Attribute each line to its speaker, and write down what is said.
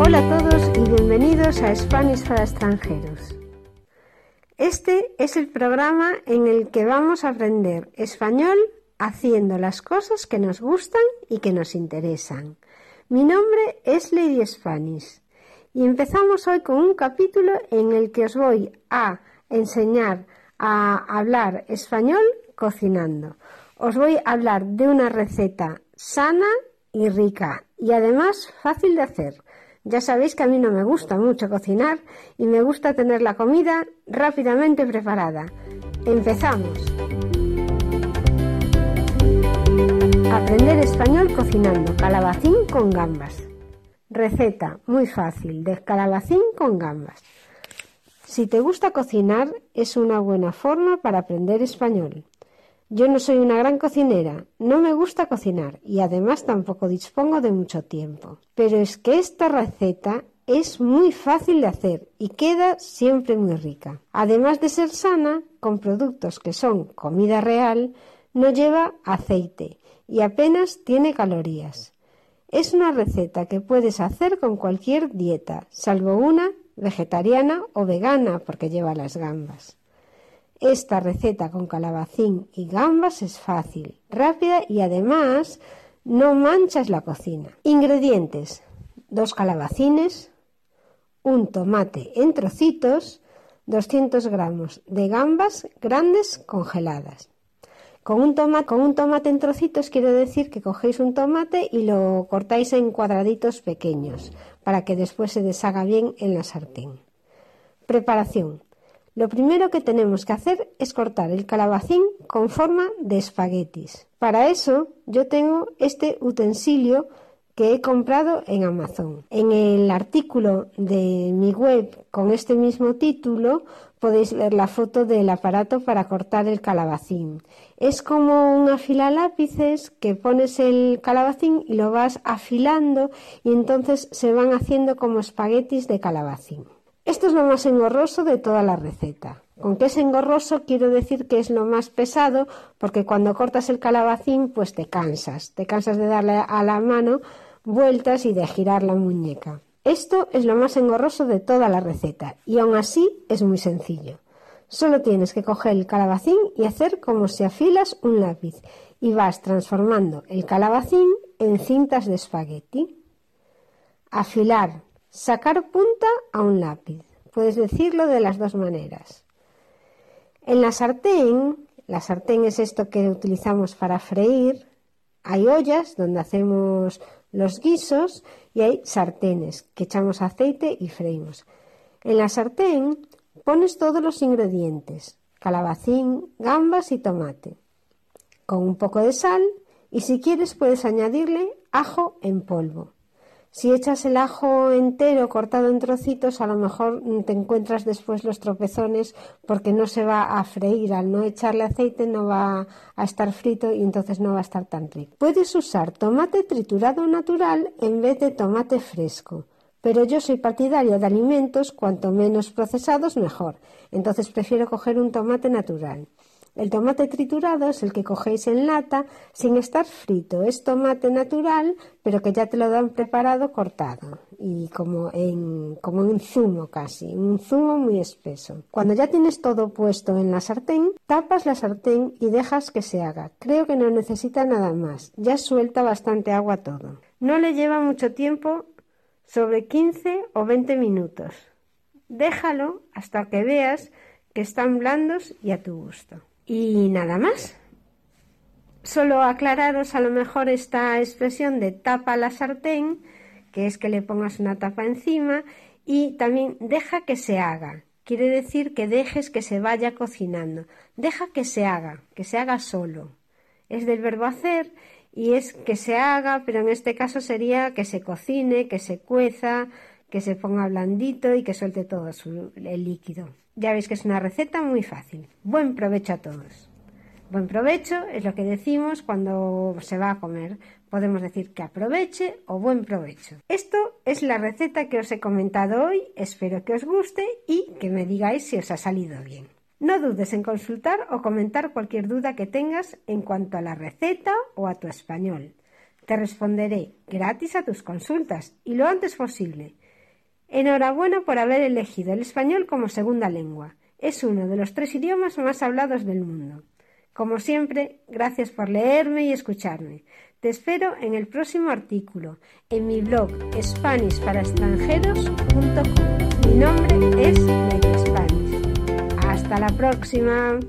Speaker 1: Hola a todos y bienvenidos a Spanish para extranjeros. Este es el programa en el que vamos a aprender español haciendo las cosas que nos gustan y que nos interesan. Mi nombre es Lady Spanish y empezamos hoy con un capítulo en el que os voy a enseñar a hablar español cocinando. Os voy a hablar de una receta sana y rica y además fácil de hacer. Ya sabéis que a mí no me gusta mucho cocinar y me gusta tener la comida rápidamente preparada. Empezamos. Aprender español cocinando calabacín con gambas. Receta muy fácil de calabacín con gambas. Si te gusta cocinar, es una buena forma para aprender español. Yo no soy una gran cocinera, no me gusta cocinar y además tampoco dispongo de mucho tiempo. Pero es que esta receta es muy fácil de hacer y queda siempre muy rica. Además de ser sana, con productos que son comida real, no lleva aceite y apenas tiene calorías. Es una receta que puedes hacer con cualquier dieta, salvo una vegetariana o vegana porque lleva las gambas. Esta receta con calabacín y gambas es fácil, rápida y además no manchas la cocina. Ingredientes: dos calabacines, un tomate en trocitos, 200 gramos de gambas grandes congeladas, con un, tomate, con un tomate en trocitos quiere decir que cogéis un tomate y lo cortáis en cuadraditos pequeños para que después se deshaga bien en la sartén. Preparación. Lo primero que tenemos que hacer es cortar el calabacín con forma de espaguetis. Para eso yo tengo este utensilio que he comprado en Amazon. En el artículo de mi web con este mismo título podéis ver la foto del aparato para cortar el calabacín. Es como un afilalápices que pones el calabacín y lo vas afilando y entonces se van haciendo como espaguetis de calabacín. Esto es lo más engorroso de toda la receta. Con que es engorroso quiero decir que es lo más pesado porque cuando cortas el calabacín pues te cansas, te cansas de darle a la mano vueltas y de girar la muñeca. Esto es lo más engorroso de toda la receta y aún así es muy sencillo. Solo tienes que coger el calabacín y hacer como si afilas un lápiz y vas transformando el calabacín en cintas de espagueti. Afilar, sacar punta a un lápiz. Puedes decirlo de las dos maneras. En la sartén, la sartén es esto que utilizamos para freír, hay ollas donde hacemos los guisos y hay sartenes que echamos aceite y freímos. En la sartén pones todos los ingredientes, calabacín, gambas y tomate, con un poco de sal y si quieres puedes añadirle ajo en polvo. Si echas el ajo entero cortado en trocitos, a lo mejor te encuentras después los tropezones porque no se va a freír. Al no echarle aceite no va a estar frito y entonces no va a estar tan rico. Puedes usar tomate triturado natural en vez de tomate fresco. Pero yo soy partidaria de alimentos cuanto menos procesados mejor. Entonces prefiero coger un tomate natural. El tomate triturado es el que cogéis en lata sin estar frito. Es tomate natural, pero que ya te lo dan preparado cortado y como en, como un zumo casi, un zumo muy espeso. Cuando ya tienes todo puesto en la sartén, tapas la sartén y dejas que se haga. Creo que no necesita nada más. Ya suelta bastante agua todo. No le lleva mucho tiempo, sobre 15 o 20 minutos. Déjalo hasta que veas que están blandos y a tu gusto. Y nada más. Solo aclararos a lo mejor esta expresión de tapa la sartén, que es que le pongas una tapa encima, y también deja que se haga. Quiere decir que dejes que se vaya cocinando. Deja que se haga, que se haga solo. Es del verbo hacer y es que se haga, pero en este caso sería que se cocine, que se cueza, que se ponga blandito y que suelte todo el líquido. Ya veis que es una receta muy fácil. Buen provecho a todos. Buen provecho es lo que decimos cuando se va a comer. Podemos decir que aproveche o buen provecho. Esto es la receta que os he comentado hoy. Espero que os guste y que me digáis si os ha salido bien. No dudes en consultar o comentar cualquier duda que tengas en cuanto a la receta o a tu español. Te responderé gratis a tus consultas y lo antes posible. Enhorabuena por haber elegido el español como segunda lengua. Es uno de los tres idiomas más hablados del mundo. Como siempre, gracias por leerme y escucharme. Te espero en el próximo artículo en mi blog SpanishParaExtranjeros.com. Mi nombre es Spanish. Hasta la próxima.